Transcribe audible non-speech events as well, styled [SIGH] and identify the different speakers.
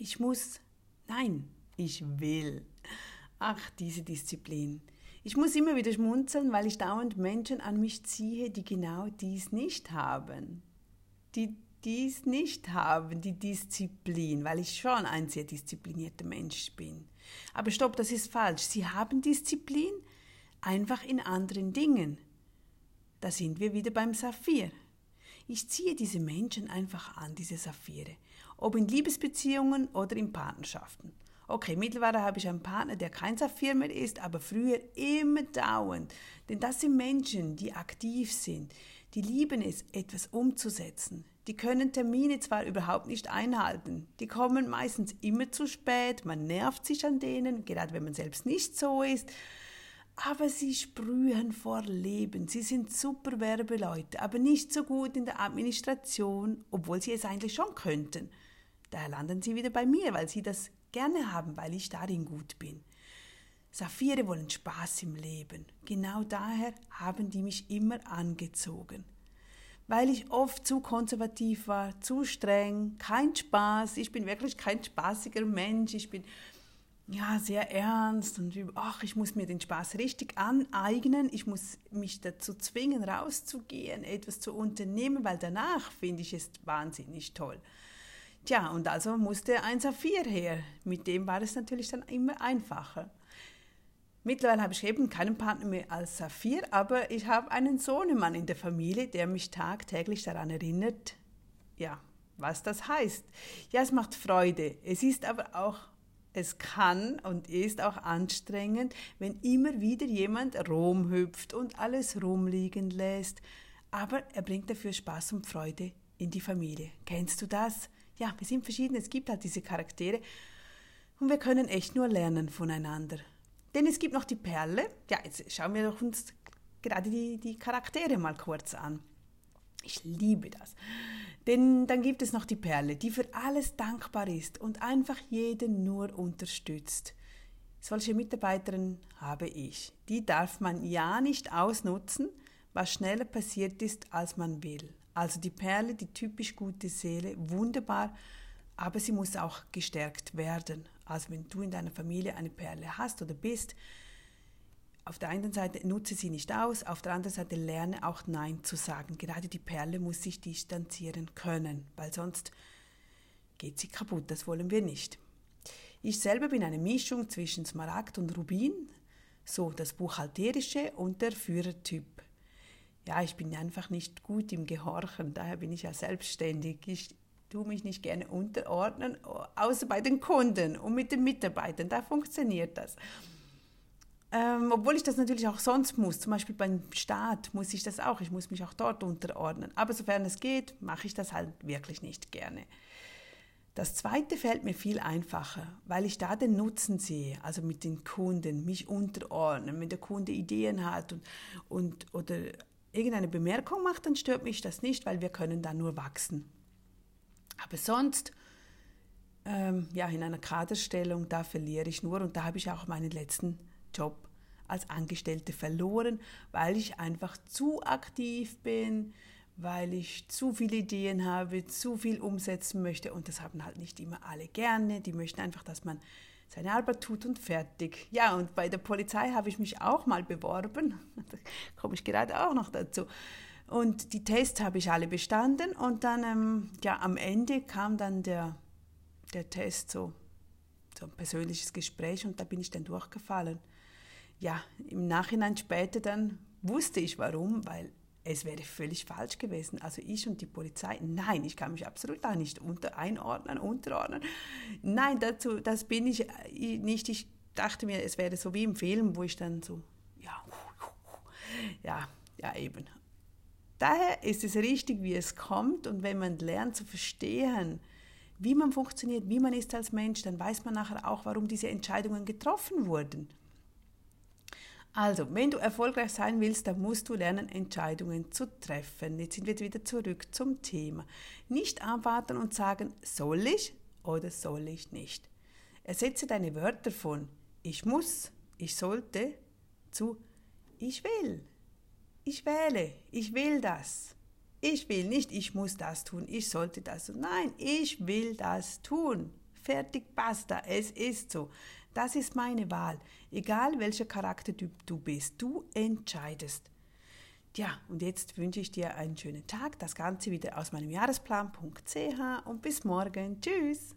Speaker 1: ich muss, nein, ich will. Ach, diese Disziplin. Ich muss immer wieder schmunzeln, weil ich dauernd Menschen an mich ziehe, die genau dies nicht haben. Die dies nicht haben, die Disziplin, weil ich schon ein sehr disziplinierter Mensch bin. Aber stopp, das ist falsch. Sie haben Disziplin einfach in anderen Dingen. Da sind wir wieder beim Saphir. Ich ziehe diese Menschen einfach an, diese Saphire, ob in Liebesbeziehungen oder in Partnerschaften. Okay, mittlerweile habe ich einen Partner, der kein Saphir mehr ist, aber früher immer dauernd. Denn das sind Menschen, die aktiv sind, die lieben es, etwas umzusetzen. Die können Termine zwar überhaupt nicht einhalten, die kommen meistens immer zu spät, man nervt sich an denen, gerade wenn man selbst nicht so ist, aber sie sprühen vor Leben. Sie sind super Werbeleute, aber nicht so gut in der Administration, obwohl sie es eigentlich schon könnten. Daher landen sie wieder bei mir, weil sie das gerne haben, weil ich darin gut bin. Saphire wollen Spaß im Leben. Genau daher haben die mich immer angezogen. Weil ich oft zu konservativ war, zu streng, kein Spaß. Ich bin wirklich kein spaßiger Mensch. Ich bin ja, sehr ernst und ach, ich muss mir den Spaß richtig aneignen, ich muss mich dazu zwingen, rauszugehen, etwas zu unternehmen, weil danach finde ich es wahnsinnig toll. Tja, und also musste ein Saphir her. Mit dem war es natürlich dann immer einfacher. Mittlerweile habe ich eben keinen Partner mehr als Saphir, aber ich habe einen Sohnemann in der Familie, der mich tagtäglich daran erinnert, ja, was das heißt. Ja, es macht Freude. Es ist aber auch es kann und ist auch anstrengend, wenn immer wieder jemand rumhüpft und alles rumliegen lässt. Aber er bringt dafür Spaß und Freude in die Familie. Kennst du das? Ja, wir sind verschieden, es gibt halt diese Charaktere und wir können echt nur lernen voneinander. Denn es gibt noch die Perle. Ja, jetzt schauen wir doch uns gerade die, die Charaktere mal kurz an. Ich liebe das. Denn dann gibt es noch die Perle, die für alles dankbar ist und einfach jeden nur unterstützt. Solche Mitarbeiterin habe ich. Die darf man ja nicht ausnutzen, was schneller passiert ist, als man will. Also die Perle, die typisch gute Seele, wunderbar, aber sie muss auch gestärkt werden. Also wenn du in deiner Familie eine Perle hast oder bist, auf der einen Seite nutze sie nicht aus, auf der anderen Seite lerne auch Nein zu sagen. Gerade die Perle muss sich distanzieren können, weil sonst geht sie kaputt. Das wollen wir nicht. Ich selber bin eine Mischung zwischen Smaragd und Rubin, so das Buchhalterische und der Führertyp. Ja, ich bin einfach nicht gut im Gehorchen, daher bin ich ja selbstständig. Ich tue mich nicht gerne unterordnen, außer bei den Kunden und mit den Mitarbeitern. Da funktioniert das. Ähm, obwohl ich das natürlich auch sonst muss, zum Beispiel beim Staat muss ich das auch, ich muss mich auch dort unterordnen. Aber sofern es geht, mache ich das halt wirklich nicht gerne. Das zweite fällt mir viel einfacher, weil ich da den Nutzen sehe, also mit den Kunden, mich unterordnen, wenn der Kunde Ideen hat und, und, oder irgendeine Bemerkung macht, dann stört mich das nicht, weil wir können da nur wachsen. Aber sonst, ähm, ja, in einer Kaderstellung, da verliere ich nur und da habe ich auch meinen letzten Job als Angestellte verloren, weil ich einfach zu aktiv bin, weil ich zu viele Ideen habe, zu viel umsetzen möchte und das haben halt nicht immer alle gerne. Die möchten einfach, dass man seine Arbeit tut und fertig. Ja, und bei der Polizei habe ich mich auch mal beworben. Da [LAUGHS] komme ich gerade auch noch dazu. Und die Tests habe ich alle bestanden und dann, ähm, ja, am Ende kam dann der, der Test, so, so ein persönliches Gespräch und da bin ich dann durchgefallen ja, im Nachhinein später dann wusste ich warum, weil es wäre völlig falsch gewesen. Also ich und die Polizei, nein, ich kann mich absolut da nicht unter einordnen, unterordnen. Nein, dazu, das bin ich äh, nicht. Ich dachte mir, es wäre so wie im Film, wo ich dann so, ja, [LAUGHS] ja, ja eben. Daher ist es richtig, wie es kommt und wenn man lernt zu verstehen, wie man funktioniert, wie man ist als Mensch, dann weiß man nachher auch, warum diese Entscheidungen getroffen wurden. Also, wenn du erfolgreich sein willst, dann musst du lernen, Entscheidungen zu treffen. Jetzt sind wir wieder zurück zum Thema. Nicht abwarten und sagen, soll ich oder soll ich nicht. Ersetze deine Wörter von ich muss, ich sollte zu ich will. Ich wähle, ich will das. Ich will nicht, ich muss das tun, ich sollte das tun. Nein, ich will das tun. fertig, basta, es ist so. Das ist meine Wahl. Egal welcher Charaktertyp du bist, du entscheidest. Ja, und jetzt wünsche ich dir einen schönen Tag. Das Ganze wieder aus meinem Jahresplan.ch und bis morgen. Tschüss.